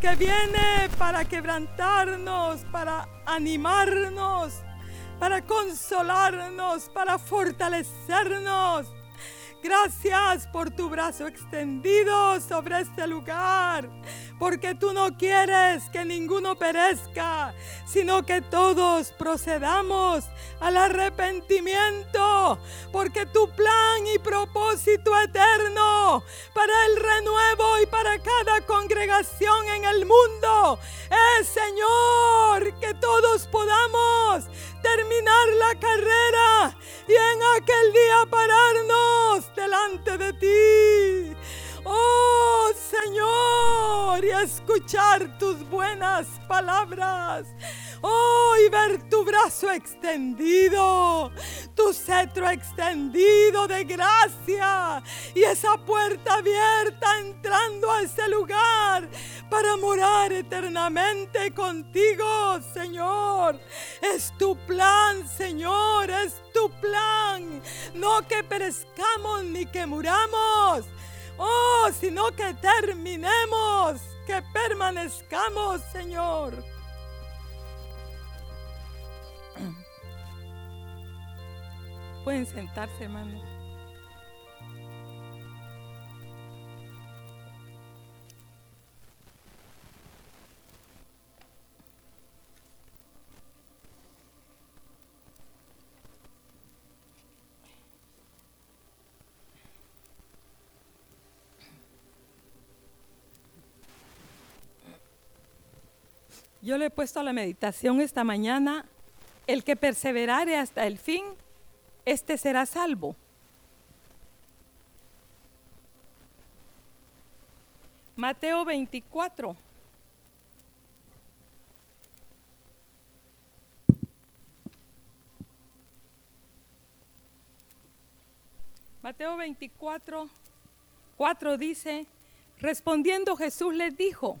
que viene para quebrantarnos, para animarnos, para consolarnos, para fortalecernos. Gracias por tu brazo extendido sobre este lugar, porque tú no quieres que ninguno perezca, sino que todos procedamos al arrepentimiento, porque tu plan y propósito eterno para el renuevo y para cada congregación en el mundo es, Señor, que todos podamos terminar la carrera y en aquel día pararnos delante de ti. Oh Señor, y escuchar tus buenas palabras. Oh, y ver tu brazo extendido, tu cetro extendido de gracia y esa puerta abierta entrando a ese lugar para morar eternamente contigo, Señor. Es tu plan, Señor, es tu plan. No que perezcamos ni que muramos. Oh, sino que terminemos, que permanezcamos, Señor. Pueden sentarse, hermanos. Yo le he puesto a la meditación esta mañana, el que perseverare hasta el fin, este será salvo. Mateo 24. Mateo 24, 4 dice, respondiendo Jesús les dijo,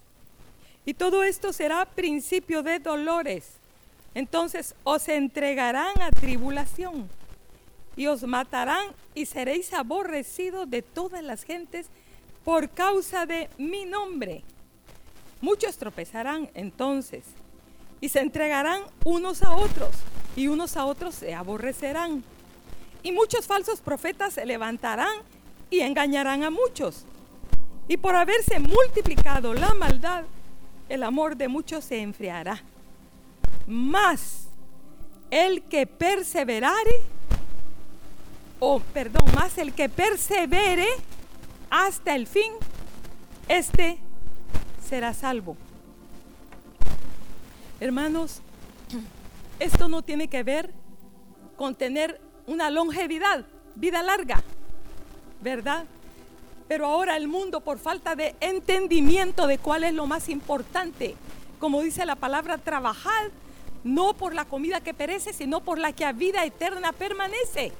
Y todo esto será principio de dolores. Entonces os entregarán a tribulación y os matarán y seréis aborrecidos de todas las gentes por causa de mi nombre. Muchos tropezarán entonces y se entregarán unos a otros y unos a otros se aborrecerán. Y muchos falsos profetas se levantarán y engañarán a muchos. Y por haberse multiplicado la maldad, el amor de muchos se enfriará. Más el que perseverare, o perdón, más el que persevere hasta el fin, este será salvo. Hermanos, esto no tiene que ver con tener una longevidad, vida larga, ¿verdad? Pero ahora el mundo, por falta de entendimiento de cuál es lo más importante, como dice la palabra, trabajar no por la comida que perece, sino por la que a vida eterna permanece.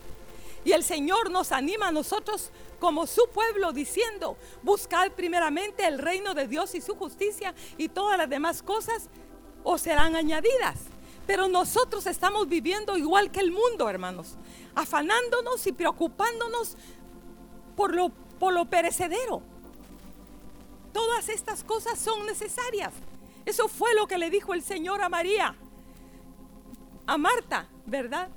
Y el Señor nos anima a nosotros como su pueblo diciendo, buscad primeramente el reino de Dios y su justicia y todas las demás cosas os serán añadidas. Pero nosotros estamos viviendo igual que el mundo, hermanos, afanándonos y preocupándonos por lo, por lo perecedero. Todas estas cosas son necesarias. Eso fue lo que le dijo el Señor a María, a Marta, ¿verdad?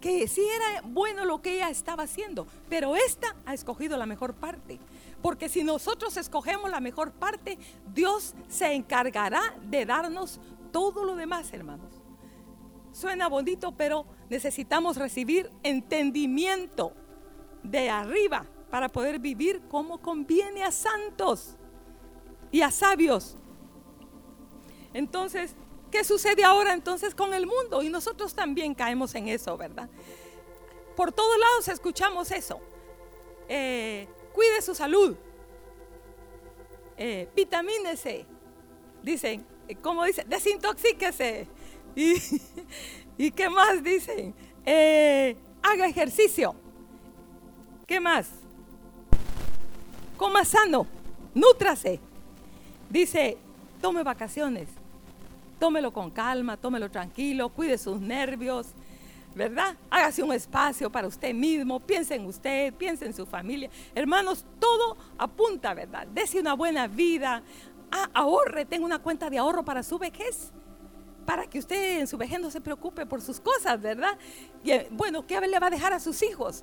Que sí era bueno lo que ella estaba haciendo, pero esta ha escogido la mejor parte. Porque si nosotros escogemos la mejor parte, Dios se encargará de darnos todo lo demás, hermanos. Suena bonito, pero necesitamos recibir entendimiento de arriba para poder vivir como conviene a santos y a sabios. Entonces, ¿qué sucede ahora entonces con el mundo? Y nosotros también caemos en eso, ¿verdad? Por todos lados escuchamos eso. Eh, cuide su salud. Eh, vitamínese. Dicen, ¿cómo dice? Desintoxíquese. ¿Y, ¿y qué más dicen? Eh, haga ejercicio. ¿Qué más? Coma sano, nútrase. Dice, tome vacaciones, tómelo con calma, tómelo tranquilo, cuide sus nervios, ¿verdad? Hágase un espacio para usted mismo, piense en usted, piense en su familia. Hermanos, todo apunta, ¿verdad? Dese una buena vida, ah, ahorre, tenga una cuenta de ahorro para su vejez para que usted en su vejez no se preocupe por sus cosas, ¿verdad? Eh, bueno, ¿qué le va a dejar a sus hijos?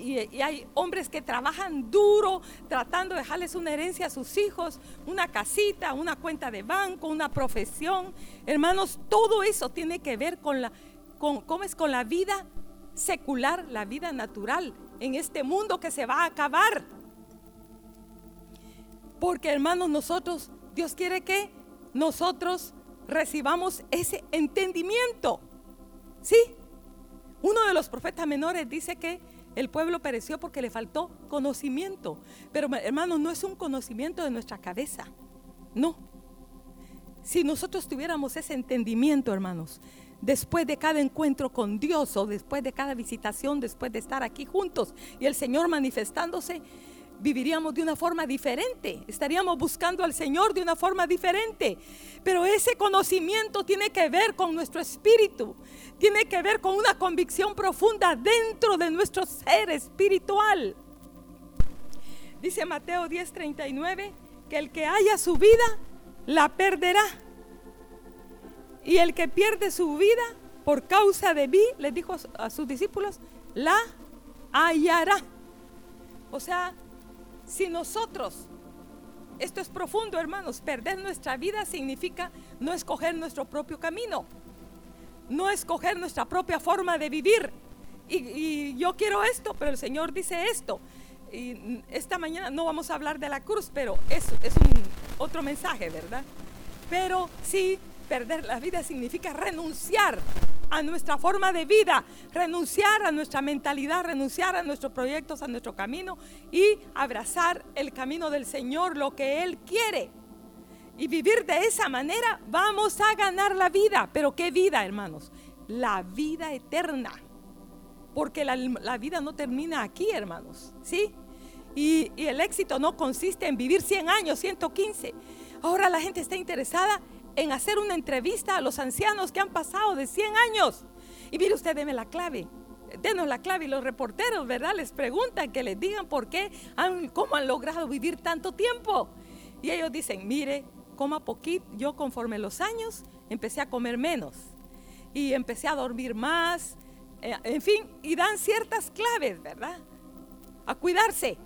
Y, hay hombres que trabajan duro tratando de dejarles una herencia a sus hijos, una casita, una cuenta de banco, una profesión. Hermanos, todo eso tiene que ver con la, con, ¿cómo? Con la vida secular, la vida natural en este mundo que se va a acabar. Porque hermanos, nosotros, Dios quiere que nosotros recibamos ese entendimiento. ¿Sí? Uno de los profetas menores dice que el pueblo pereció porque le faltó conocimiento. Pero hermanos, no es un conocimiento de nuestra cabeza. No. Si nosotros tuviéramos ese entendimiento, hermanos, después de cada encuentro con Dios o después de cada visitación, después de estar aquí juntos y el Señor manifestándose, viviríamos de una forma diferente, estaríamos buscando al Señor de una forma diferente. Pero ese conocimiento tiene que ver con nuestro espíritu, tiene que ver con una convicción profunda dentro de nuestro ser espiritual. Dice Mateo 10:39 que el que haya su vida, la perderá. Y el que pierde su vida por causa de mí, les dijo a sus discípulos, la hallará. O sea, si nosotros, esto es profundo hermanos, perder nuestra vida significa no escoger nuestro propio camino, no escoger nuestra propia forma de vivir. Y, yo quiero esto, pero el Señor dice esto. Y esta mañana no vamos a hablar de la cruz, pero es, es un otro mensaje, ¿verdad? Pero sí, perder la vida significa renunciar a nuestra forma de vida, renunciar a nuestra mentalidad, renunciar a nuestros proyectos, a nuestro camino y abrazar el camino del Señor, lo que Él quiere. Y vivir de esa manera vamos a ganar la vida. Pero ¿qué vida, hermanos? La vida eterna. Porque la, vida no termina aquí, hermanos. ¿Sí? Y, y el éxito no consiste en vivir 100 años, 115. Ahora la gente está interesada en hacer una entrevista a los ancianos que han pasado de 100 años. Y mire usted, deme la clave. Denos la clave y los reporteros, ¿verdad? Les preguntan que les digan por qué, han, cómo han logrado vivir tanto tiempo. Y ellos dicen, mire, coma poquito, yo conforme los años empecé a comer menos y empecé a dormir más, eh, en fin, y dan ciertas claves, ¿verdad? A cuidarse.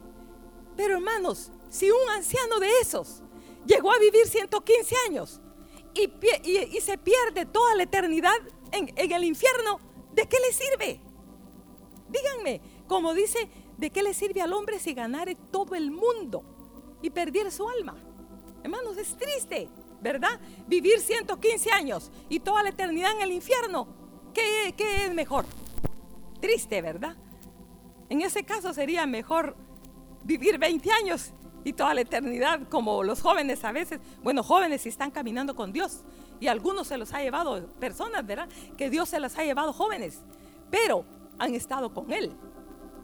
Pero hermanos, si un anciano de esos llegó a vivir 115 años, y, se pierde toda la eternidad en, el infierno, ¿de qué le sirve? Díganme, como dice, ¿de qué le sirve al hombre si ganare todo el mundo y perdiera su alma? Hermanos, es triste, ¿verdad? Vivir 115 años y toda la eternidad en el infierno. ¿Qué, qué es mejor? Triste, ¿verdad? En ese caso sería mejor vivir 20 años y toda la eternidad, como los jóvenes a veces, bueno, jóvenes si están caminando con Dios y algunos se los ha llevado, personas, ¿verdad? Que Dios se las ha llevado jóvenes, pero han estado con Él.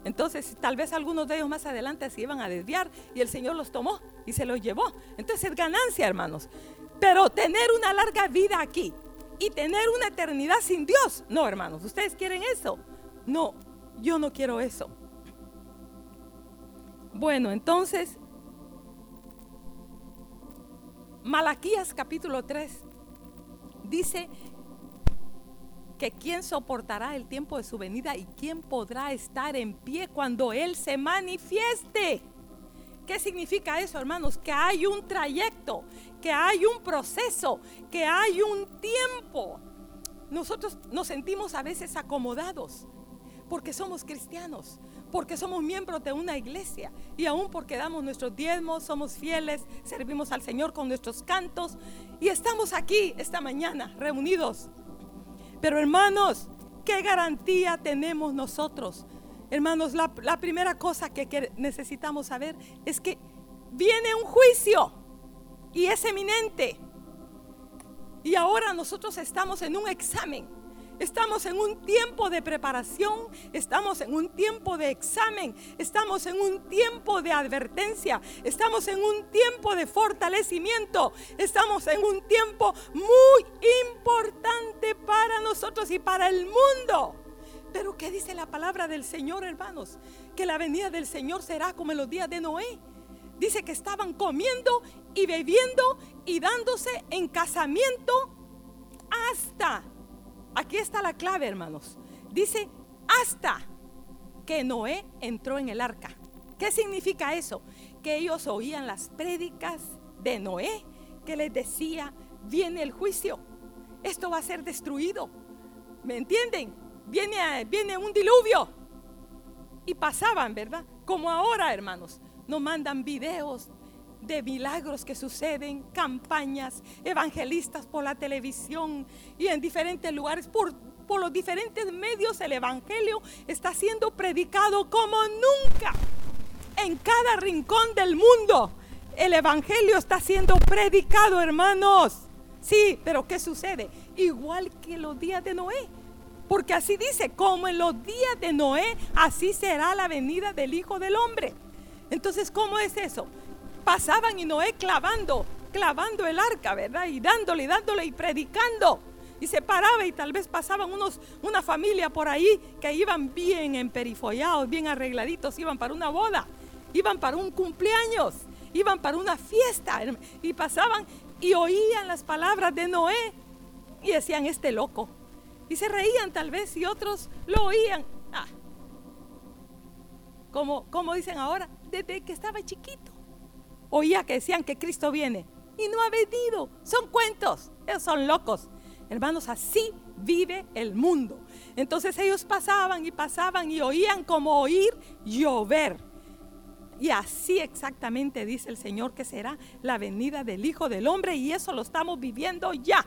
Entonces, tal vez algunos de ellos más adelante se iban a desviar y el Señor los tomó y se los llevó. Entonces es ganancia, hermanos. Pero tener una larga vida aquí y tener una eternidad sin Dios, no, hermanos, ¿ustedes quieren eso? No, yo no quiero eso. Bueno, entonces Malaquías capítulo 3 dice que quién soportará el tiempo de su venida y quién podrá estar en pie cuando Él se manifieste. ¿Qué significa eso, hermanos? Que hay un trayecto, que hay un proceso, que hay un tiempo. Nosotros nos sentimos a veces acomodados porque somos cristianos, porque somos miembros de una iglesia y aún porque damos nuestros diezmos, somos fieles, servimos al Señor con nuestros cantos y estamos aquí esta mañana reunidos. Pero hermanos, ¿qué garantía tenemos nosotros? Hermanos, la, primera cosa que necesitamos saber es que viene un juicio y es eminente. Y ahora nosotros estamos en un examen. Estamos en un tiempo de preparación, estamos en un tiempo de examen, estamos en un tiempo de advertencia, estamos en un tiempo de fortalecimiento, estamos en un tiempo muy importante para nosotros y para el mundo. Pero ¿qué dice la palabra del Señor, hermanos? Que la venida del Señor será como en los días de Noé. Dice que estaban comiendo y bebiendo y dándose en casamiento hasta Aquí está la clave, hermanos. Dice, hasta que Noé entró en el arca. ¿Qué significa eso? Que ellos oían las prédicas de Noé que les decía, viene el juicio, esto va a ser destruido. ¿Me entienden? Viene, viene un diluvio. Y pasaban, ¿verdad? Como ahora, hermanos, nos mandan videos de milagros que suceden, campañas, evangelistas por la televisión y en diferentes lugares, por, por los diferentes medios, el Evangelio está siendo predicado como nunca. En cada rincón del mundo, el Evangelio está siendo predicado, hermanos. Sí, pero ¿qué sucede? Igual que los días de Noé. Porque así dice, como en los días de Noé, así será la venida del Hijo del Hombre. Entonces, ¿cómo es eso? Pasaban y Noé clavando, clavando el arca, ¿verdad? Y dándole, dándole y predicando. Y se paraba y tal vez pasaban unos, una familia por ahí que iban bien emperifollados, bien arregladitos, iban para una boda, iban para un cumpleaños, iban para una fiesta. Y pasaban y oían las palabras de Noé y decían, este loco. Y se reían tal vez y otros lo oían. Ah. Como, como dicen ahora, desde que estaba chiquito oía que decían que Cristo viene y no ha venido. Son cuentos, ellos son locos. Hermanos, así vive el mundo. Entonces ellos pasaban y pasaban y oían como oír llover. Y así exactamente dice el Señor que será la venida del Hijo del Hombre y eso lo estamos viviendo ya.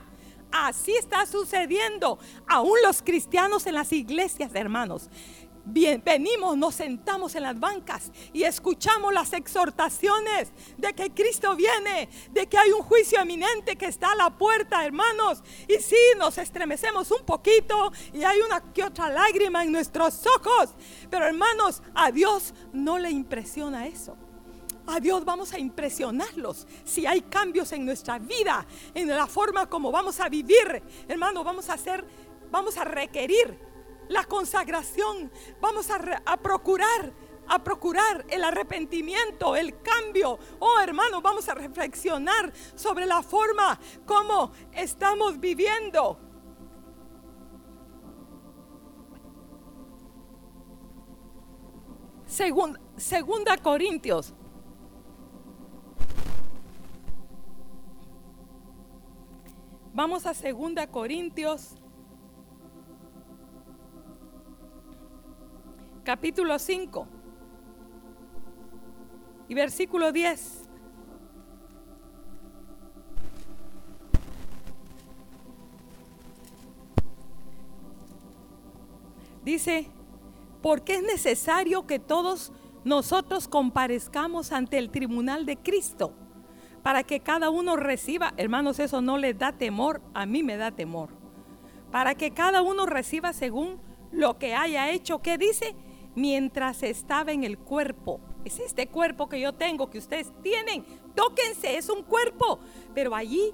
Así está sucediendo. Aún los cristianos en las iglesias, hermanos. Bien, venimos, nos sentamos en las bancas y escuchamos las exhortaciones de que Cristo viene, de que hay un juicio eminente que está a la puerta, hermanos. Y sí, nos estremecemos un poquito y hay una que otra lágrima en nuestros ojos. Pero hermanos, a Dios no le impresiona eso. A Dios vamos a impresionarlos si hay cambios en nuestra vida, en la forma como vamos a vivir. Hermano, vamos a hacer, vamos a requerir la consagración, vamos a, procurar a procurar el arrepentimiento, el cambio. Oh hermano, vamos a reflexionar sobre la forma como estamos viviendo. Segunda Corintios. Vamos a segunda Corintios capítulo 5 y versículo 10. Dice, porque es necesario que todos nosotros comparezcamos ante el tribunal de Cristo para que cada uno reciba, hermanos, eso no les da temor, a mí me da temor, para que cada uno reciba según lo que haya hecho, ¿qué dice? Mientras estaba en el cuerpo. Es este cuerpo que yo tengo, que ustedes tienen. Tóquense, es un cuerpo. Pero allí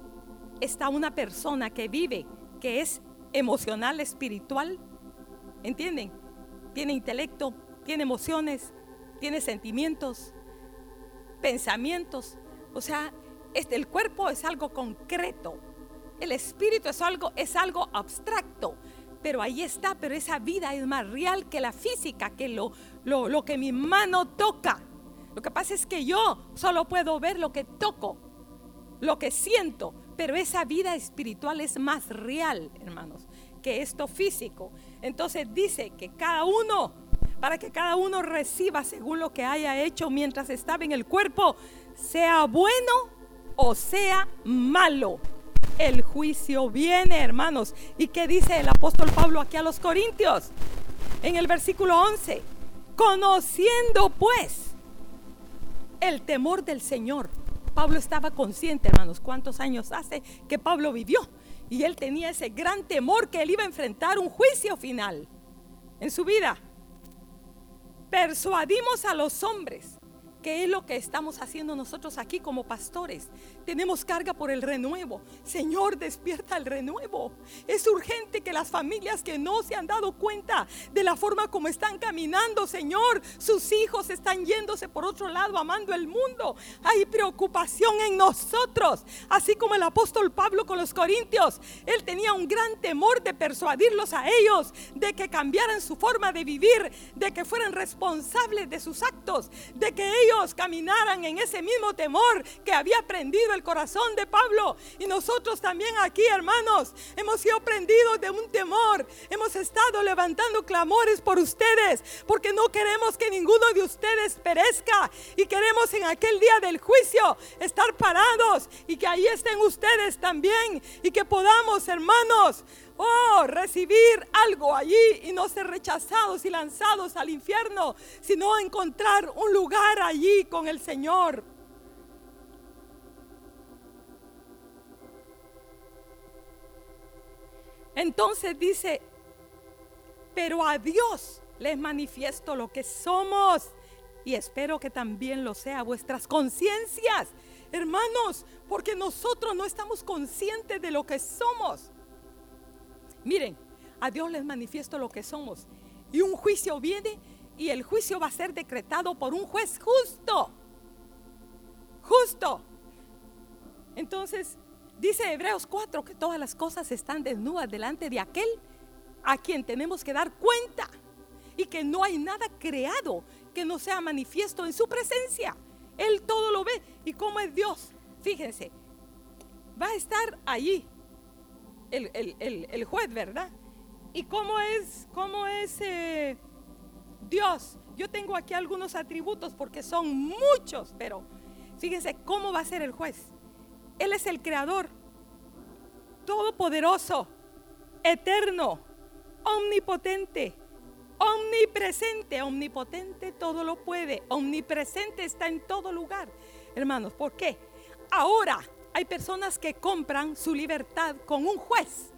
está una persona que vive, que es emocional, espiritual. ¿Entienden? Tiene intelecto, tiene emociones, tiene sentimientos, pensamientos. O sea, este, el cuerpo es algo concreto. El espíritu es algo, es algo abstracto pero ahí está, pero esa vida es más real que la física, que lo, lo, que mi mano toca. Lo que pasa es que yo solo puedo ver lo que toco, lo que siento, pero esa vida espiritual es más real, hermanos, que esto físico. Entonces dice que cada uno, para que cada uno reciba según lo que haya hecho mientras estaba en el cuerpo, sea bueno o sea malo el juicio viene, hermanos. ¿Y qué dice el apóstol Pablo aquí a los Corintios? En el versículo 11, conociendo pues el temor del Señor. Pablo estaba consciente, hermanos, cuántos años hace que Pablo vivió. Y él tenía ese gran temor que él iba a enfrentar un juicio final en su vida. Persuadimos a los hombres ¿Qué es lo que estamos haciendo nosotros aquí como pastores? Tenemos carga por el renuevo. Señor, despierta el renuevo. Es urgente que las familias que no se han dado cuenta de la forma como están caminando, Señor, sus hijos están yéndose por otro lado, amando el mundo. Hay preocupación en nosotros. Así como el apóstol Pablo con los corintios, él tenía un gran temor de persuadirlos a ellos, de que cambiaran su forma de vivir, de que fueran responsables de sus actos, de que ellos caminaran en ese mismo temor que había el corazón de Pablo. Y nosotros también aquí, hermanos, hemos sido prendidos de un temor. Hemos estado levantando clamores por ustedes, porque no queremos que ninguno de ustedes perezca. Y queremos en aquel día del juicio estar parados y que ahí estén ustedes también. Y que podamos, hermanos, oh, recibir algo allí y no ser rechazados y lanzados al infierno, sino encontrar un lugar allí con el Señor. Entonces dice, pero a Dios les manifiesto lo que somos y espero que también lo sea vuestras conciencias, hermanos, porque nosotros no estamos conscientes de lo que somos. Miren, a Dios les manifiesto lo que somos. Y un juicio viene y el juicio va a ser decretado por un juez justo. Justo. Entonces, dice Hebreos 4 que todas las cosas están desnudas delante de aquel a quien tenemos que dar cuenta. Y que no hay nada creado que no sea manifiesto en su presencia. Él todo lo ve. ¿Y cómo es Dios? Fíjense, va a estar allí el, juez, ¿verdad? ¿Y cómo es, cómo es eh, Dios? Yo tengo aquí algunos atributos porque son muchos, pero fíjense cómo va a ser el juez. Él es el creador, todopoderoso, eterno, omnipotente, omnipresente, omnipotente todo lo puede, omnipresente está en todo lugar. Hermanos, ¿por qué? Ahora hay personas que compran su libertad con un juez,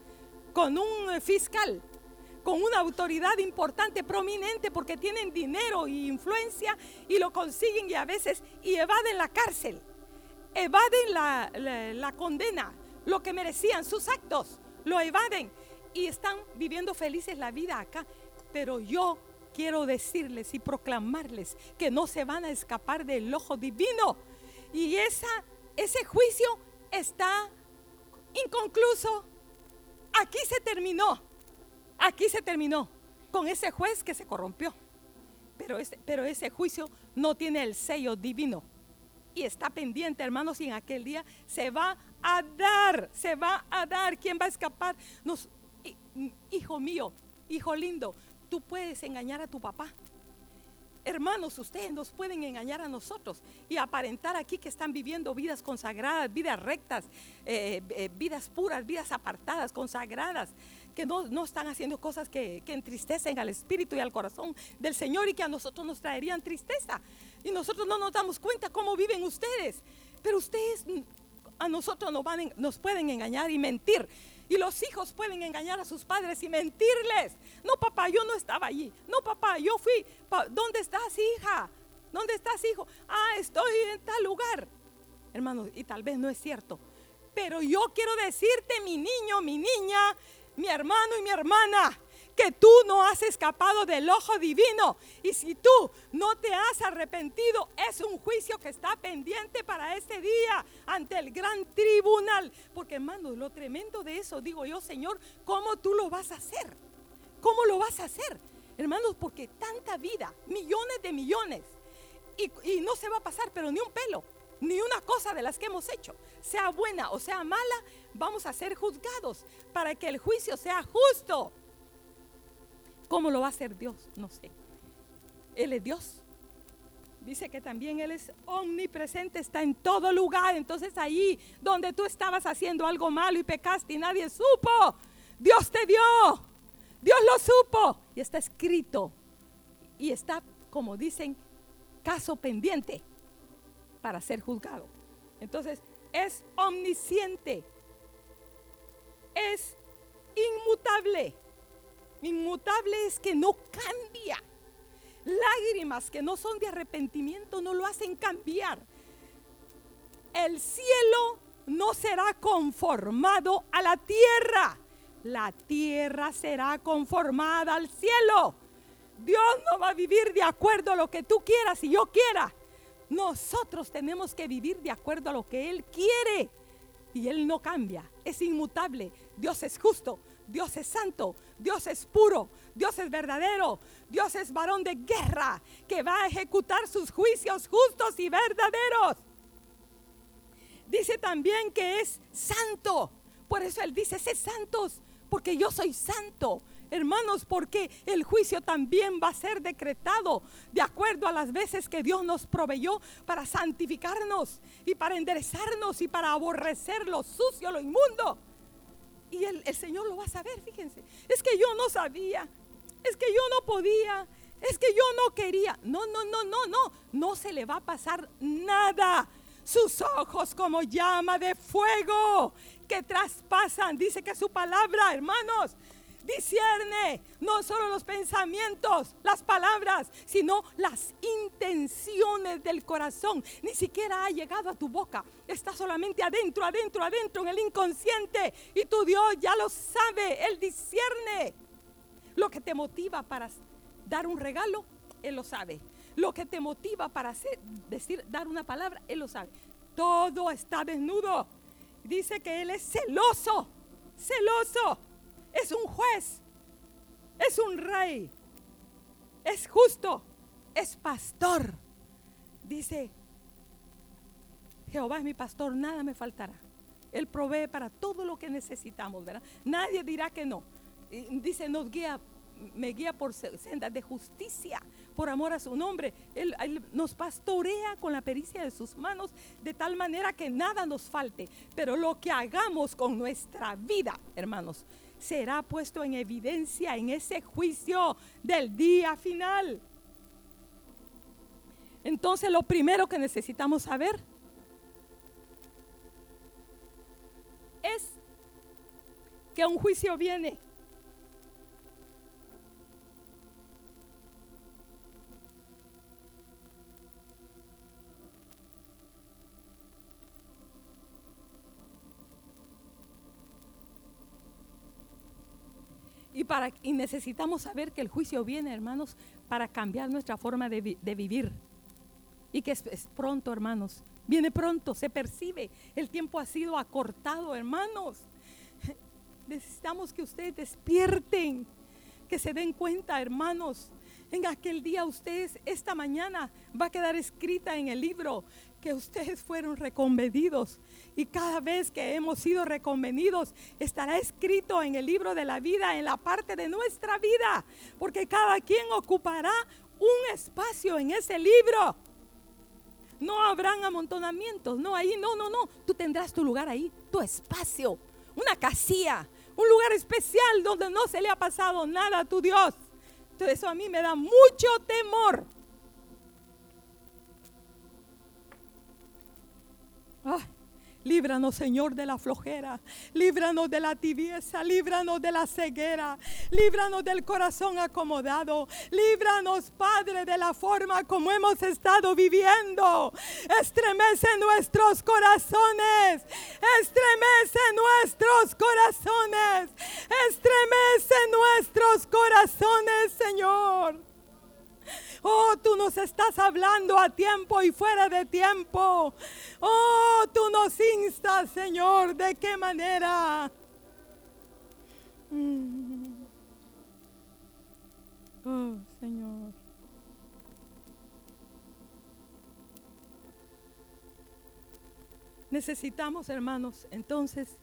con un fiscal, con una autoridad importante, prominente, porque tienen dinero e influencia y lo consiguen y a veces y evaden la cárcel, evaden la, la condena, lo que merecían, sus actos, lo evaden y están viviendo felices la vida acá. Pero yo quiero decirles y proclamarles que no se van a escapar del ojo divino. Y esa ese juicio está inconcluso. Aquí se terminó. Aquí se terminó con ese juez que se corrompió. Pero pero ese juicio no tiene el sello divino. Y está pendiente, hermanos, y en aquel día se va a dar, se va a dar. ¿Quién va a escapar? Nos, hijo mío, hijo lindo, tú puedes engañar a tu papá Hermanos, ustedes nos pueden engañar a nosotros y aparentar aquí que están viviendo vidas consagradas, vidas rectas, eh, eh, vidas puras, vidas apartadas, consagradas, que no, están haciendo cosas que, que, entristecen al espíritu y al corazón del Señor y que a nosotros nos traerían tristeza. Y nosotros no nos damos cuenta cómo viven ustedes. Pero ustedes a nosotros nos, pueden engañar y mentir. Y los hijos pueden engañar a sus padres y mentirles. No, papá, yo no estaba allí. No, papá, yo fui. ¿Dónde estás, hija? ¿Dónde estás, hijo? Ah, estoy en tal lugar. Hermanos, y tal vez no es cierto. Pero yo quiero decirte, mi niño, mi niña, mi hermano y mi hermana, que tú no has escapado del ojo divino. Y si tú no te has arrepentido, es un juicio que está pendiente para ese día ante el gran tribunal. Porque hermano, lo tremendo de eso, digo yo, Señor, ¿cómo tú lo vas a hacer? ¿Cómo lo vas a hacer? Hermanos, porque tanta vida, millones de millones, y, y no se va a pasar, pero ni un pelo ni una cosa de las que hemos hecho, sea buena o sea mala, vamos a ser juzgados para que el juicio sea justo. ¿Cómo lo va a hacer Dios? No sé. Él es Dios. Dice que también Él es omnipresente, está en todo lugar. Entonces ahí donde tú estabas haciendo algo malo y pecaste y nadie supo, Dios te dio. Dios lo supo. Y está escrito. Y está, como dicen, caso pendiente para ser juzgado. Entonces es omnisciente. es inmutable. Inmutable es que no cambia. Lágrimas que no son de arrepentimiento no lo hacen cambiar. El cielo no será conformado a la tierra. La tierra será conformada al cielo. Dios no va a vivir de acuerdo a lo que tú quieras y yo quiera. Nosotros tenemos que vivir de acuerdo a lo que Él quiere. Y Él no cambia, es inmutable. Dios es justo, Dios es santo, Dios es puro, Dios es verdadero, Dios es varón de guerra que va a ejecutar sus juicios justos y verdaderos. Dice también que es santo. Por eso Él dice, sé santos, porque yo soy santo. Hermanos, porque el juicio también va a ser decretado de acuerdo a las veces que Dios nos proveyó para santificarnos y para enderezarnos y para aborrecer lo sucio, lo inmundo. Y el, Señor lo va a saber, fíjense. Es que yo no sabía, es que yo no podía, es que yo no quería. No, no, no, no, no. No se le va a pasar nada. Sus ojos como llama de fuego que traspasan. Dice que su palabra, hermanos, discierne no solo los pensamientos, las palabras, sino las intenciones del corazón. Ni siquiera ha llegado a tu boca. Está solamente adentro, adentro, adentro, en el inconsciente. Y tu Dios ya lo sabe. Él discierne. Lo que te motiva para dar un regalo, Él lo sabe. Lo que te motiva para decir, dar una palabra, Él lo sabe. Todo está desnudo. Dice que Él es celoso, celoso es un juez, es un rey, es justo, es pastor. Dice, Jehová es mi pastor, nada me faltará. Él provee para todo lo que necesitamos, ¿verdad? Nadie dirá que no. Dice, nos guía, me guía por sendas de justicia, por amor a su nombre. él, nos pastorea con la pericia de sus manos de tal manera que nada nos falte. Pero lo que hagamos con nuestra vida, hermanos, será puesto en evidencia en ese juicio del día final. Entonces lo primero que necesitamos saber es que un juicio viene y necesitamos saber que el juicio viene, hermanos, para cambiar nuestra forma de, vivir. Y que es, es pronto, hermanos. Viene pronto, se percibe. El tiempo ha sido acortado, hermanos. Necesitamos que ustedes despierten, que se den cuenta, hermanos. En aquel día ustedes, esta mañana, va a quedar escrita en el libro que ustedes fueron reconvenidos. Y cada vez que hemos sido reconvenidos, estará escrito en el libro de la vida, en la parte de nuestra vida. Porque cada quien ocupará un espacio en ese libro. No habrán amontonamientos, no, ahí, no, no, no. Tú tendrás tu lugar ahí, tu espacio, una casilla, un lugar especial donde no se le ha pasado nada a tu Dios. Entonces eso a mí me da mucho temor. Líbranos, Señor, de la flojera. Líbranos de la tibieza. Líbranos de la ceguera. Líbranos del corazón acomodado. Líbranos, Padre, de la forma como hemos estado viviendo. Estremece nuestros corazones. Estremece nuestros corazones. Estremece nuestros corazones, Señor. Oh, tú nos estás hablando a tiempo y fuera de tiempo. Oh, tú nos instas, Señor. ¿De qué manera? Mm. Oh, Señor. Necesitamos, hermanos, entonces,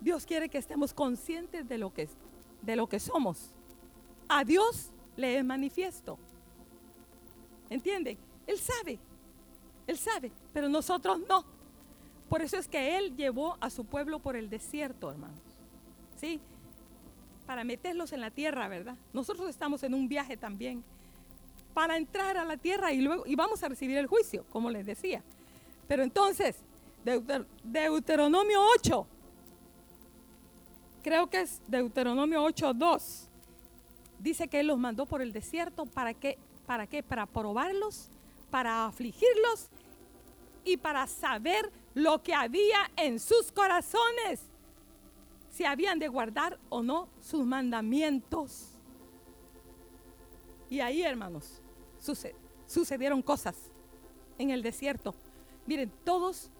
Dios quiere que estemos conscientes de lo que, de lo que somos. A Dios le es manifiesto. ¿Entienden? Él sabe, él sabe, pero nosotros no. Por eso es que Él llevó a su pueblo por el desierto, hermanos. ¿Sí? Para meterlos en la tierra, ¿verdad? Nosotros estamos en un viaje también. Para entrar a la tierra y luego y vamos a recibir el juicio, como les decía. Pero entonces, Deuteronomio 8, creo que es Deuteronomio 8.2, dice que Él los mandó por el desierto, ¿para qué? ¿Para qué? Para probarlos, para afligirlos y para saber lo que había en sus corazones, si habían de guardar o no sus mandamientos. Y ahí, hermanos, sucedieron cosas en el desierto. Miren, todos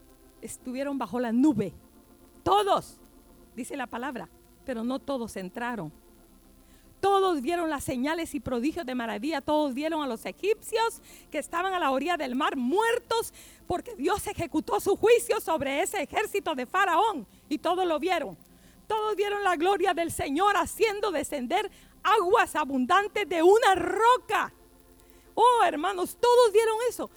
estuvieron bajo la nube. Todos, dice la palabra, pero no todos entraron. Todos vieron las señales y prodigios de maravilla. Todos vieron a los egipcios que estaban a la orilla del mar muertos porque Dios ejecutó su juicio sobre ese ejército de Faraón. Y todos lo vieron. Todos vieron la gloria del Señor haciendo descender aguas abundantes de una roca. Oh, hermanos, todos vieron eso,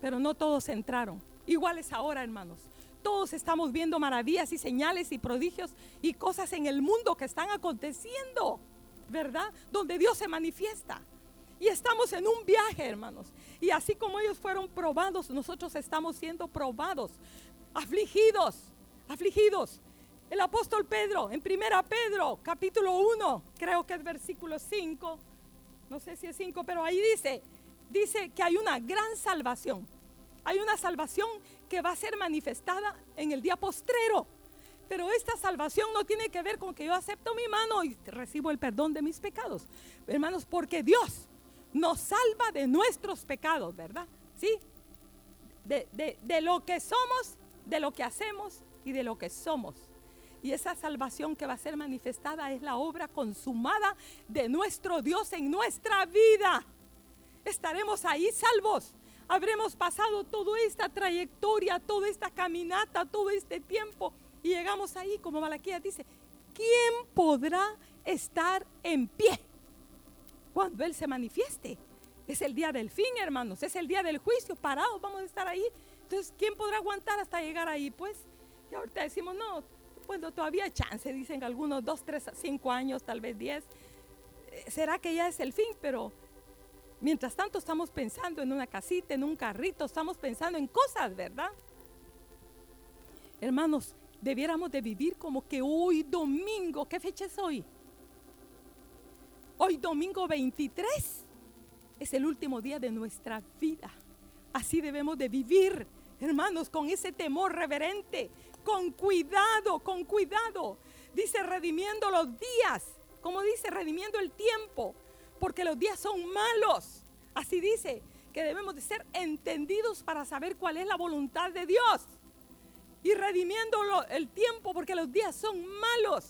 pero no todos entraron. Iguales ahora, hermanos. Todos estamos viendo maravillas y señales y prodigios y cosas en el mundo que están aconteciendo, ¿verdad? Donde Dios se manifiesta. Y estamos en un viaje, hermanos. Y así como ellos fueron probados, nosotros estamos siendo probados, afligidos, afligidos. El apóstol Pedro, en primera Pedro, capítulo 1, creo que es versículo 5, no sé si es 5, pero ahí dice, dice que hay una gran salvación. Hay una salvación que va a ser manifestada en el día postrero. Pero esta salvación no tiene que ver con que yo acepto mi mano y recibo el perdón de mis pecados. Hermanos, porque Dios nos salva de nuestros pecados, ¿verdad? ¿Sí? De, de lo que somos, de lo que hacemos y de lo que somos. Y esa salvación que va a ser manifestada es la obra consumada de nuestro Dios en nuestra vida. Estaremos ahí salvos. Habremos pasado toda esta trayectoria, toda esta caminata, todo este tiempo. Y llegamos ahí, como Malaquía dice, ¿quién podrá estar en pie cuando Él se manifieste? Es el día del fin, hermanos. Es el día del juicio. Parados vamos a estar ahí. Entonces, ¿quién podrá aguantar hasta llegar ahí? Pues, y ahorita decimos, no, bueno, todavía hay chance, dicen algunos, dos, tres, cinco años, tal vez diez. Eh, ¿Será que ya es el fin? Pero mientras tanto estamos pensando en una casita, en un carrito, estamos pensando en cosas, ¿verdad? Hermanos, debiéramos de vivir como que hoy domingo, ¿qué fecha es hoy? Hoy domingo 23 es el último día de nuestra vida. Así debemos de vivir, hermanos, con ese temor reverente, con cuidado, con cuidado. Dice redimiendo los días, como dice redimiendo el tiempo, porque los días son malos. Así dice que debemos de ser entendidos para saber cuál es la voluntad de Dios. Y redimiendo el tiempo porque los días son malos.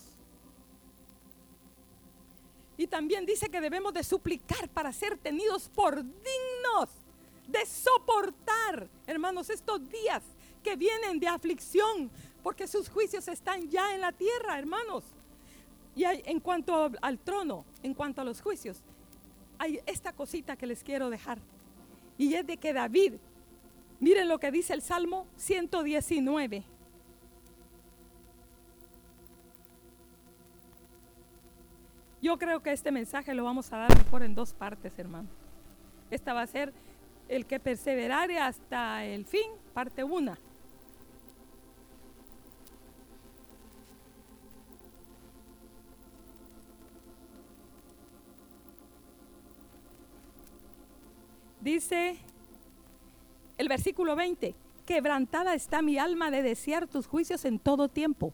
Y también dice que debemos de suplicar para ser tenidos por dignos de soportar, hermanos, estos días que vienen de aflicción, porque sus juicios están ya en la tierra, hermanos. Y en cuanto al trono, en cuanto a los juicios, hay esta cosita que les quiero dejar. Y es de que David, miren lo que dice el Salmo 119. Yo creo que este mensaje lo vamos a dar mejor en dos partes, hermano. Esta va a ser el que perseverare hasta el fin, parte una. Dice el versículo 20, quebrantada está mi alma de desear tus juicios en todo tiempo.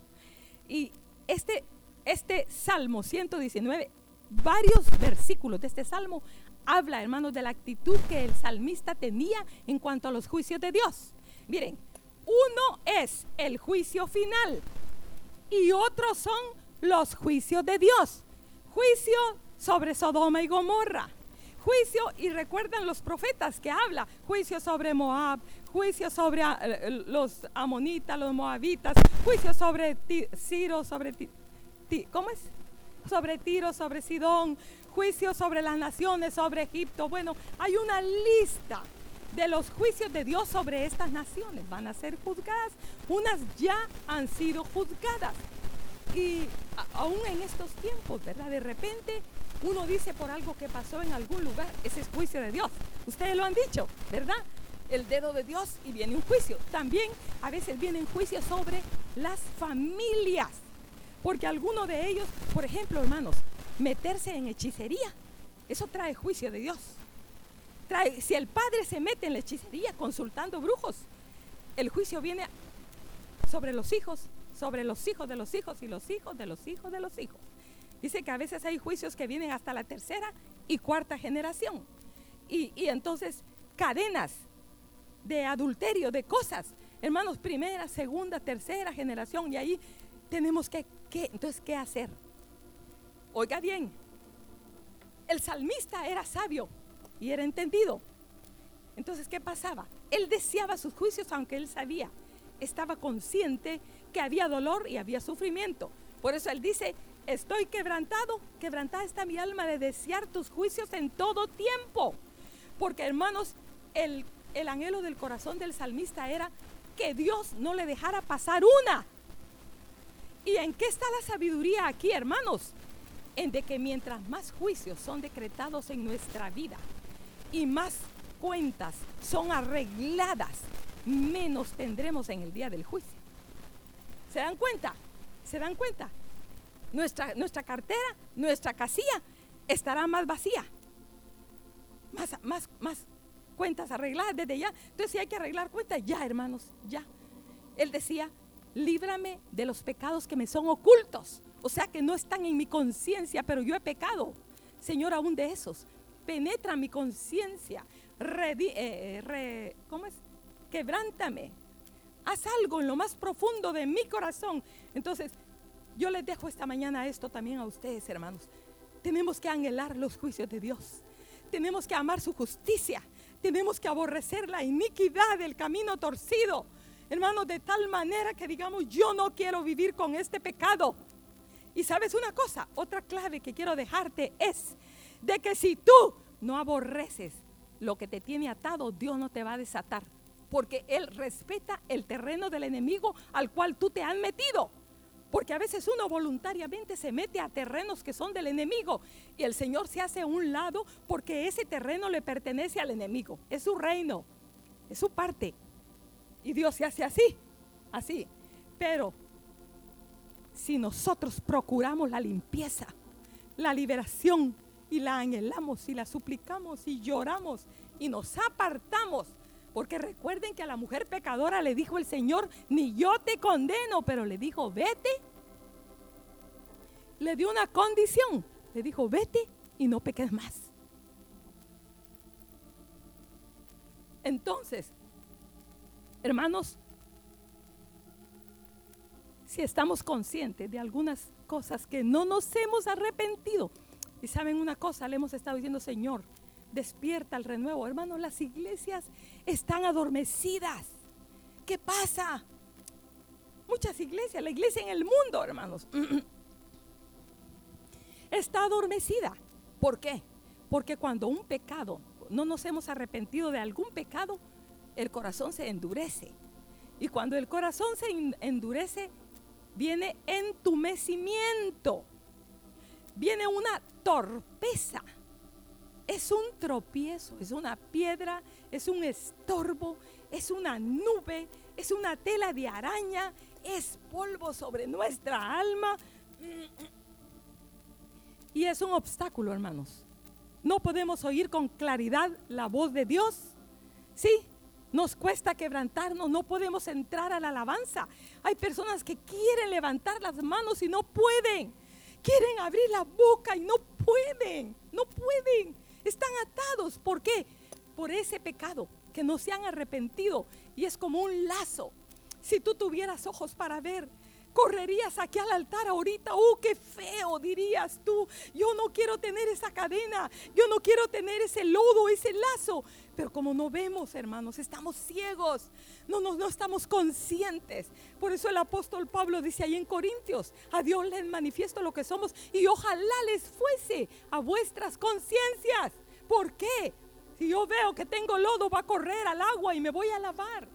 Y este, este Salmo 119, varios versículos de este Salmo habla, hermanos, de la actitud que el salmista tenía en cuanto a los juicios de Dios. Miren, uno es el juicio final y otros son los juicios de Dios. Juicio sobre Sodoma y Gomorra juicio, y recuerdan los profetas que habla, juicio sobre Moab, juicio sobre ah, los amonitas, los moabitas, juicio sobre Ciro, sobre ¿cómo es? Sobre Tiro, sobre Sidón, juicio sobre las naciones, sobre Egipto. Bueno, hay una lista de los juicios de Dios sobre estas naciones. Van a ser juzgadas. Unas ya han sido juzgadas. Y aún en estos tiempos, ¿verdad? De repente uno dice por algo que pasó en algún lugar, ese es juicio de Dios. Ustedes lo han dicho, ¿verdad? El dedo de Dios y viene un juicio. También a veces viene un juicio sobre las familias. Porque alguno de ellos, por ejemplo, hermanos, meterse en hechicería, eso trae juicio de Dios. Si el padre se mete en la hechicería consultando brujos, el juicio viene sobre los hijos, sobre los hijos de los hijos y los hijos de los hijos de los hijos. Dice que a veces hay juicios que vienen hasta la tercera y cuarta generación. Y, entonces cadenas de adulterio, de cosas. Hermanos, primera, segunda, tercera generación. Y ahí tenemos que, que, entonces, ¿qué hacer? Oiga bien, el salmista era sabio y era entendido. Entonces, ¿qué pasaba? Él deseaba sus juicios aunque él sabía, estaba consciente que había dolor y había sufrimiento. Por eso él dice, estoy quebrantado, quebrantada está mi alma de desear tus juicios en todo tiempo. Porque hermanos, el, el anhelo del corazón del salmista era que Dios no le dejara pasar una. ¿Y en qué está la sabiduría aquí, hermanos? En de que mientras más juicios son decretados en nuestra vida y más cuentas son arregladas, menos tendremos en el día del juicio. ¿Se dan cuenta? ¿Se dan cuenta? Nuestra, nuestra cartera, nuestra casilla estará más vacía. Más, más, más cuentas arregladas desde ya. Entonces si hay que arreglar cuentas, ya hermanos, ya. Él decía, líbrame de los pecados que me son ocultos. O sea que no están en mi conciencia, pero yo he pecado. Señor, aún de esos. Penetra mi conciencia. Eh, eh, ¿Cómo es? Quebrántame. Haz algo en lo más profundo de mi corazón. Entonces, yo les dejo esta mañana esto también a ustedes, hermanos. Tenemos que anhelar los juicios de Dios. Tenemos que amar su justicia. Tenemos que aborrecer la iniquidad del camino torcido. Hermanos, de tal manera que digamos, yo no quiero vivir con este pecado. Y sabes una cosa, otra clave que quiero dejarte es de que si tú no aborreces lo que te tiene atado, Dios no te va a desatar. Porque Él respeta el terreno del enemigo al cual tú te has metido. Porque a veces uno voluntariamente se mete a terrenos que son del enemigo y el Señor se hace a un lado porque ese terreno le pertenece al enemigo. Es su reino, es su parte. Y Dios se hace así, así. Pero si nosotros procuramos la limpieza, la liberación y la anhelamos y la suplicamos y lloramos y nos apartamos, porque recuerden que a la mujer pecadora le dijo el Señor, ni yo te condeno, pero le dijo, vete. Le dio una condición, le dijo, vete y no peques más. Entonces, Hermanos, si estamos conscientes de algunas cosas que no nos hemos arrepentido, y saben una cosa, le hemos estado diciendo, Señor, despierta el renuevo. Hermanos, las iglesias están adormecidas. ¿Qué pasa? Muchas iglesias, la iglesia en el mundo, hermanos, está adormecida. ¿Por qué? Porque cuando un pecado, no nos hemos arrepentido de algún pecado, el corazón se endurece. Y cuando el corazón se endurece, viene entumecimiento, viene una torpeza. Es un tropiezo, es una piedra, es un estorbo, es una nube, es una tela de araña, es polvo sobre nuestra alma. Y es un obstáculo, hermanos. No podemos oír con claridad la voz de Dios. Sí, nos cuesta quebrantarnos, no podemos entrar a la alabanza. Hay personas que quieren levantar las manos y no pueden. Quieren abrir la boca y no pueden, no pueden. Están atados. ¿Por qué? Por ese pecado que no se han arrepentido y es como un lazo. Si tú tuvieras ojos para ver, correrías aquí al altar ahorita, oh, qué feo dirías tú, yo no quiero tener esa cadena, yo no quiero tener ese lodo, ese lazo, pero como no vemos, hermanos, estamos ciegos, no, no, no estamos conscientes. Por eso el apóstol Pablo dice ahí en Corintios, a Dios les manifiesto lo que somos y ojalá les fuese a vuestras conciencias. ¿Por qué? Si yo veo que tengo lodo, va a correr al agua y me voy a lavar.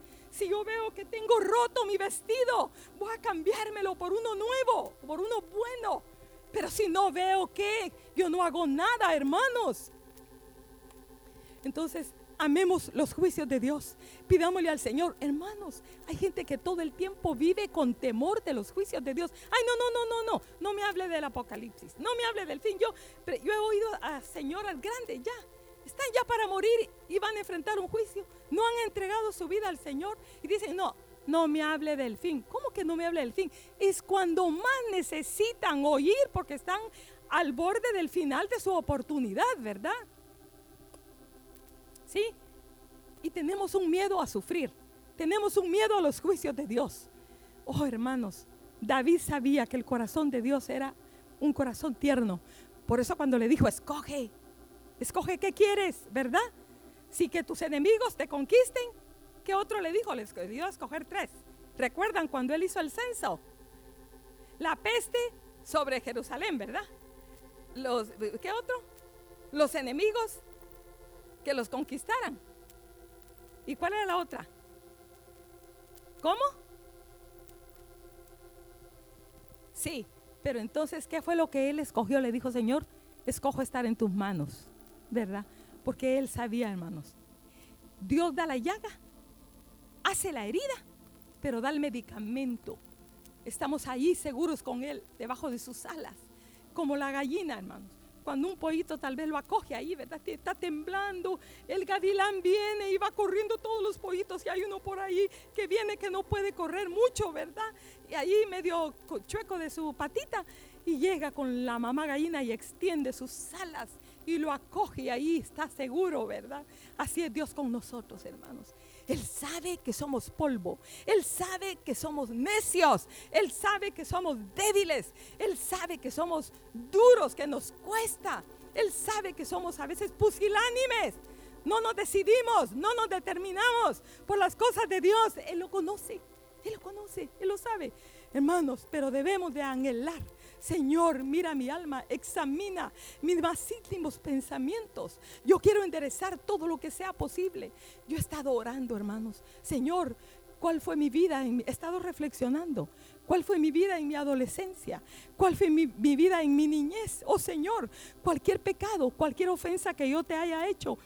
Si yo veo que tengo roto mi vestido, voy a cambiármelo por uno nuevo, por uno bueno. Pero si no veo que yo no hago nada, hermanos. Entonces, amemos los juicios de Dios. Pidámosle al Señor, hermanos, hay gente que todo el tiempo vive con temor de los juicios de Dios. Ay, no, no, no, no, no, no me hable del apocalipsis, no me hable del fin. Yo, yo he oído a señoras grandes ya, están ya para morir y van a enfrentar un juicio. No han entregado su vida al Señor y dicen, no, no me hable del fin. ¿Cómo que no me hable del fin? Es cuando más necesitan oír porque están al borde del final de su oportunidad, ¿verdad? ¿Sí? Y tenemos un miedo a sufrir. Tenemos un miedo a los juicios de Dios. Oh, hermanos, David sabía que el corazón de Dios era un corazón tierno. Por eso cuando le dijo, escoge, escoge qué quieres, ¿verdad? Si que tus enemigos te conquisten, ¿qué otro le dijo? Le dio a escoger tres. ¿Recuerdan cuando él hizo el censo? La peste sobre Jerusalén, ¿verdad? Los, ¿Qué otro? Los enemigos que los conquistaran. ¿Y cuál era la otra? ¿Cómo? Sí, pero entonces, ¿qué fue lo que él escogió? Le dijo, Señor, escojo estar en tus manos, ¿verdad? Porque él sabía, hermanos, Dios da la llaga, hace la herida, pero da el medicamento. Estamos ahí seguros con él, debajo de sus alas, como la gallina, hermanos cuando un pollito tal vez lo acoge ahí, ¿verdad? Está temblando, el gavilán viene y va corriendo todos los pollitos y hay uno por ahí que viene que no puede correr mucho, ¿verdad? Y ahí medio chueco de su patita y llega con la mamá gallina y extiende sus alas y lo acoge ahí está seguro, ¿verdad? Así es Dios con nosotros, hermanos. Él sabe que somos polvo. Él sabe que somos necios. Él sabe que somos débiles. Él sabe que somos duros, que nos cuesta. Él sabe que somos a veces pusilánimes. No nos decidimos, no nos determinamos por las cosas de Dios. Él lo conoce. Él lo conoce, Él lo sabe. Hermanos, pero debemos de anhelar Señor, mira mi alma, examina mis más íntimos pensamientos. Yo quiero enderezar todo lo que sea posible. Yo he estado orando, hermanos. Señor, ¿cuál fue mi vida? He estado reflexionando. ¿Cuál fue mi vida en mi adolescencia? ¿Cuál fue mi, mi vida en mi niñez? Oh Señor, cualquier pecado, cualquier ofensa que yo te haya hecho.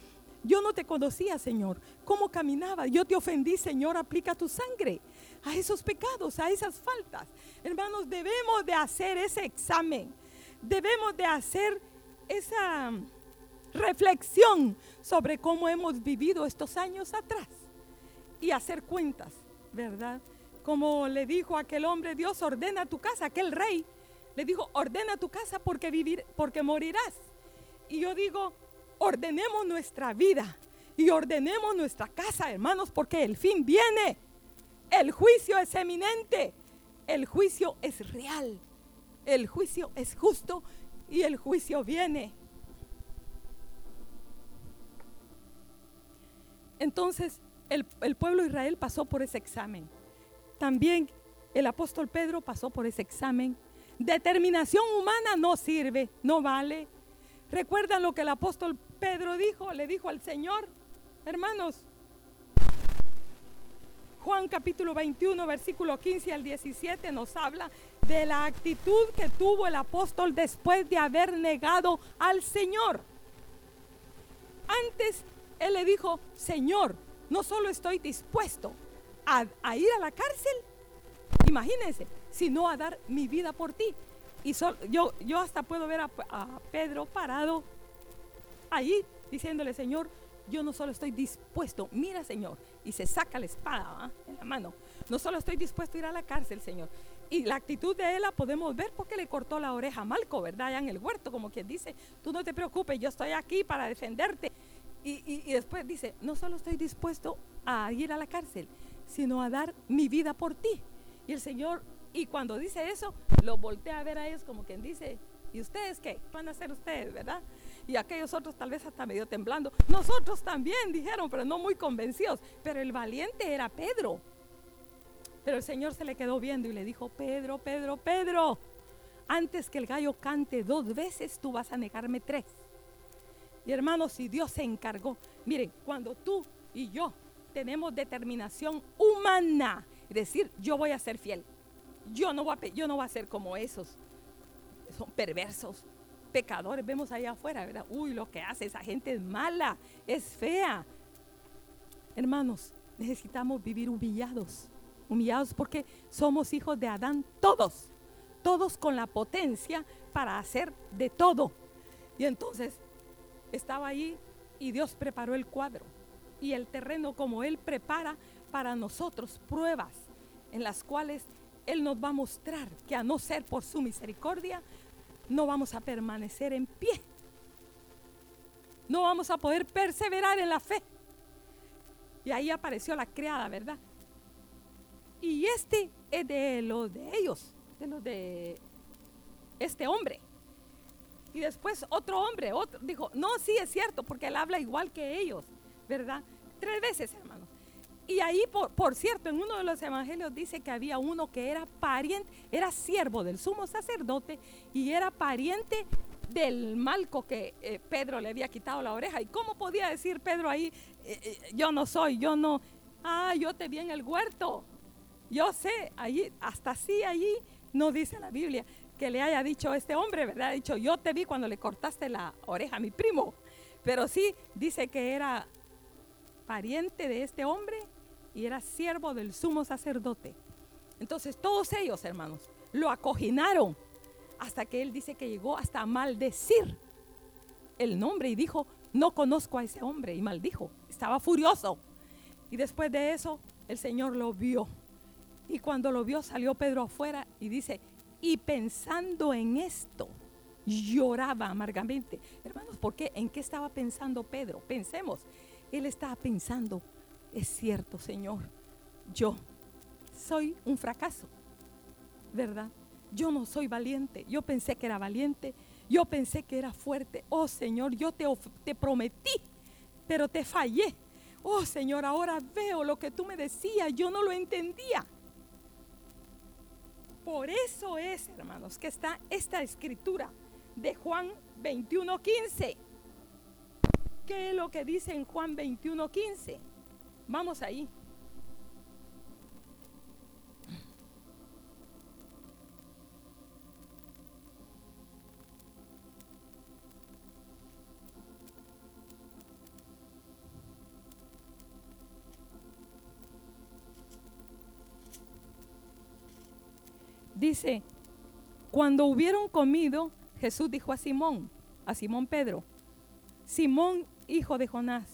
Yo no te conocía, Señor. ¿Cómo caminaba? Yo te ofendí, Señor. Aplica tu sangre a esos pecados, a esas faltas. Hermanos, debemos de hacer ese examen. Debemos de hacer esa reflexión sobre cómo hemos vivido estos años atrás y hacer cuentas, ¿verdad? Como le dijo aquel hombre, Dios ordena tu casa, aquel rey, le dijo, ordena tu casa porque vivir, porque morirás. Y yo digo, ordenemos nuestra vida y ordenemos nuestra casa, hermanos, porque el fin viene. El juicio es eminente. El juicio es real. El juicio es justo y el juicio viene. Entonces, el, pueblo de Israel pasó por ese examen. También el apóstol Pedro pasó por ese examen. Determinación humana no sirve, no vale. ¿Recuerdan lo que el apóstol Pedro dijo? Le dijo al Señor, hermanos, Juan capítulo 21, versículo 15 al 17 nos habla de la actitud que tuvo el apóstol después de haber negado al Señor. Antes él le dijo, Señor, no solo estoy dispuesto a, ir a la cárcel, imagínense, sino a dar mi vida por ti. Y yo, yo hasta puedo ver a, a Pedro parado ahí diciéndole, Señor, yo no solo estoy dispuesto, mira Señor, y se saca la espada en la mano. No solo estoy dispuesto a ir a la cárcel, Señor. Y la actitud de él la podemos ver porque le cortó la oreja a Malco, ¿verdad? Allá en el huerto, como quien dice, tú no te preocupes, yo estoy aquí para defenderte. Y, y después dice, no solo estoy dispuesto a ir a la cárcel, sino a dar mi vida por ti. Y el Señor, y cuando dice eso, lo voltea a ver a ellos como quien dice, ¿y ustedes qué? Van a hacer ustedes, ¿verdad? Y aquellos otros tal vez hasta medio temblando. Nosotros también dijeron, pero no muy convencidos. Pero el valiente era Pedro. Pero el Señor se le quedó viendo y le dijo, Pedro, Pedro, Pedro, antes que el gallo cante dos veces, tú vas a negarme tres. Y hermanos, si Dios se encargó, miren, cuando tú y yo tenemos determinación humana, decir, yo voy a ser fiel, yo no voy a, yo no voy a ser como esos, son perversos, pecadores vemos allá afuera, ¿verdad? Uy, lo que hace esa gente es mala, es fea. Hermanos, necesitamos vivir humillados, humillados porque somos hijos de Adán, todos, todos con la potencia para hacer de todo. Y entonces estaba ahí y Dios preparó el cuadro y el terreno como Él prepara para nosotros pruebas en las cuales Él nos va a mostrar que a no ser por su misericordia, no vamos a permanecer en pie. No vamos a poder perseverar en la fe. Y ahí apareció la criada, ¿verdad? Y este es de los de ellos, de los de este hombre. Y después otro hombre, otro, dijo, no, sí es cierto, porque él habla igual que ellos, ¿verdad? Tres veces, hermanos. Y ahí, por, por, cierto, en uno de los evangelios dice que había uno que era pariente, era siervo del sumo sacerdote y era pariente del malco que eh, Pedro le había quitado la oreja. ¿Y cómo podía decir Pedro ahí, eh, eh, yo no soy, yo no, ah, yo te vi en el huerto? Yo sé, allí, hasta así allí no dice la Biblia que le haya dicho este hombre, ¿verdad? Ha dicho, yo te vi cuando le cortaste la oreja a mi primo. Pero sí dice que era pariente de este hombre y era siervo del sumo sacerdote. Entonces todos ellos, hermanos, lo acoginaron hasta que él dice que llegó hasta maldecir el nombre y dijo, no conozco a ese hombre y maldijo. Estaba furioso. Y después de eso, el Señor lo vio. Y cuando lo vio, salió Pedro afuera y dice, y pensando en esto, lloraba amargamente. Hermanos, ¿por qué? ¿En qué estaba pensando Pedro? Pensemos. Él estaba pensando, es cierto, Señor, yo soy un fracaso, ¿verdad? Yo no soy valiente. Yo pensé que era valiente. Yo pensé que era fuerte. Oh Señor, yo te, te prometí, pero te fallé. Oh Señor, ahora veo lo que tú me decías. Yo no lo entendía. Por eso es, hermanos, que está esta escritura de Juan 21:15. ¿Qué es lo que dice en Juan 21:15? Vamos ahí. Dice, cuando hubieron comido, Jesús dijo a Simón, a Simón Pedro, Simón, hijo de Jonás,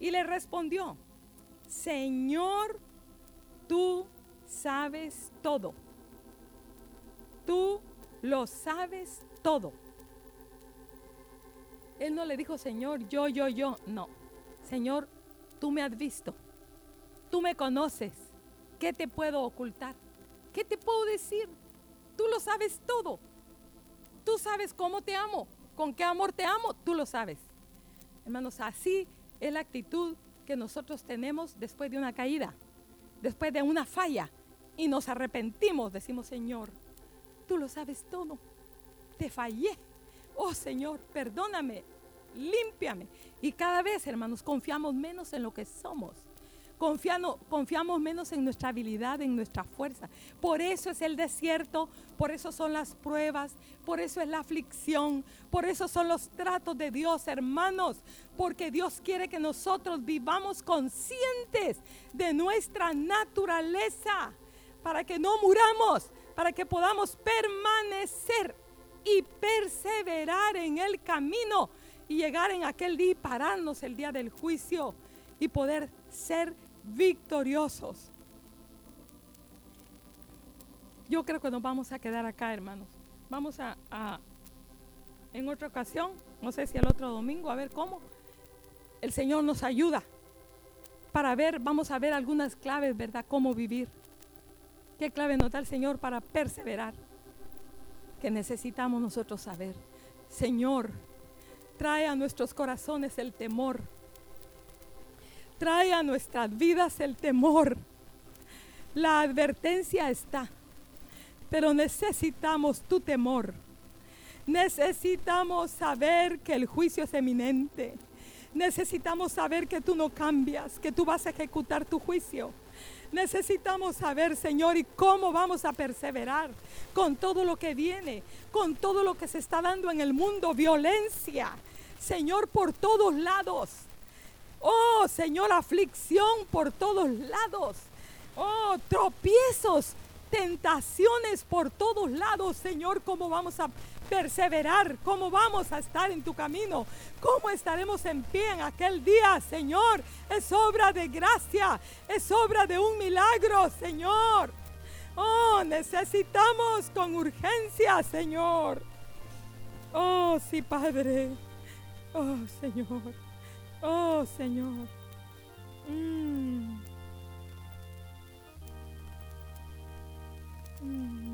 Y le respondió, Señor, tú sabes todo. Tú lo sabes todo. Él no le dijo, Señor, yo, yo, yo. No. Señor, tú me has visto. Tú me conoces. ¿Qué te puedo ocultar? ¿Qué te puedo decir? Tú lo sabes todo. Tú sabes cómo te amo, con qué amor te amo, tú lo sabes. Hermanos, así es la actitud que nosotros tenemos después de una caída, después de una falla, y nos arrepentimos, decimos, Señor, tú lo sabes todo. Te fallé. Oh Señor, perdóname, límpiame. Y cada vez, hermanos, confiamos menos en lo que somos confiamos menos en nuestra habilidad, en nuestra fuerza. Por eso es el desierto, por eso son las pruebas, por eso es la aflicción, por eso son los tratos de Dios, hermanos, porque Dios quiere que nosotros vivamos conscientes de nuestra naturaleza, para que no muramos, para que podamos permanecer y perseverar en el camino y llegar en aquel día y pararnos el día del juicio y poder ser victoriosos. Yo creo que nos vamos a quedar acá, hermanos. Vamos a, en otra ocasión, no sé si el otro domingo, a ver cómo, el Señor nos ayuda para ver, vamos a ver algunas claves, ¿verdad? Cómo vivir. ¿Qué clave nos da el Señor para perseverar? Que necesitamos nosotros saber. Señor, trae a nuestros corazones el temor trae a nuestras vidas el temor. La advertencia está, pero necesitamos tu temor. Necesitamos saber que el juicio es eminente. Necesitamos saber que tú no cambias, que tú vas a ejecutar tu juicio. Necesitamos saber, Señor, y cómo vamos a perseverar con todo lo que viene, con todo lo que se está dando en el mundo, violencia, Señor, por todos lados. Oh, Señor, aflicción por todos lados. Oh, tropiezos, tentaciones por todos lados, Señor, cómo vamos a perseverar, cómo vamos a estar en tu camino, cómo estaremos en pie en aquel día, Señor. Es obra de gracia, es obra de un milagro, Señor. Oh, necesitamos con urgencia, Señor. Oh, sí, Padre. Oh, Señor. Oh, Señor. Mm. Mm.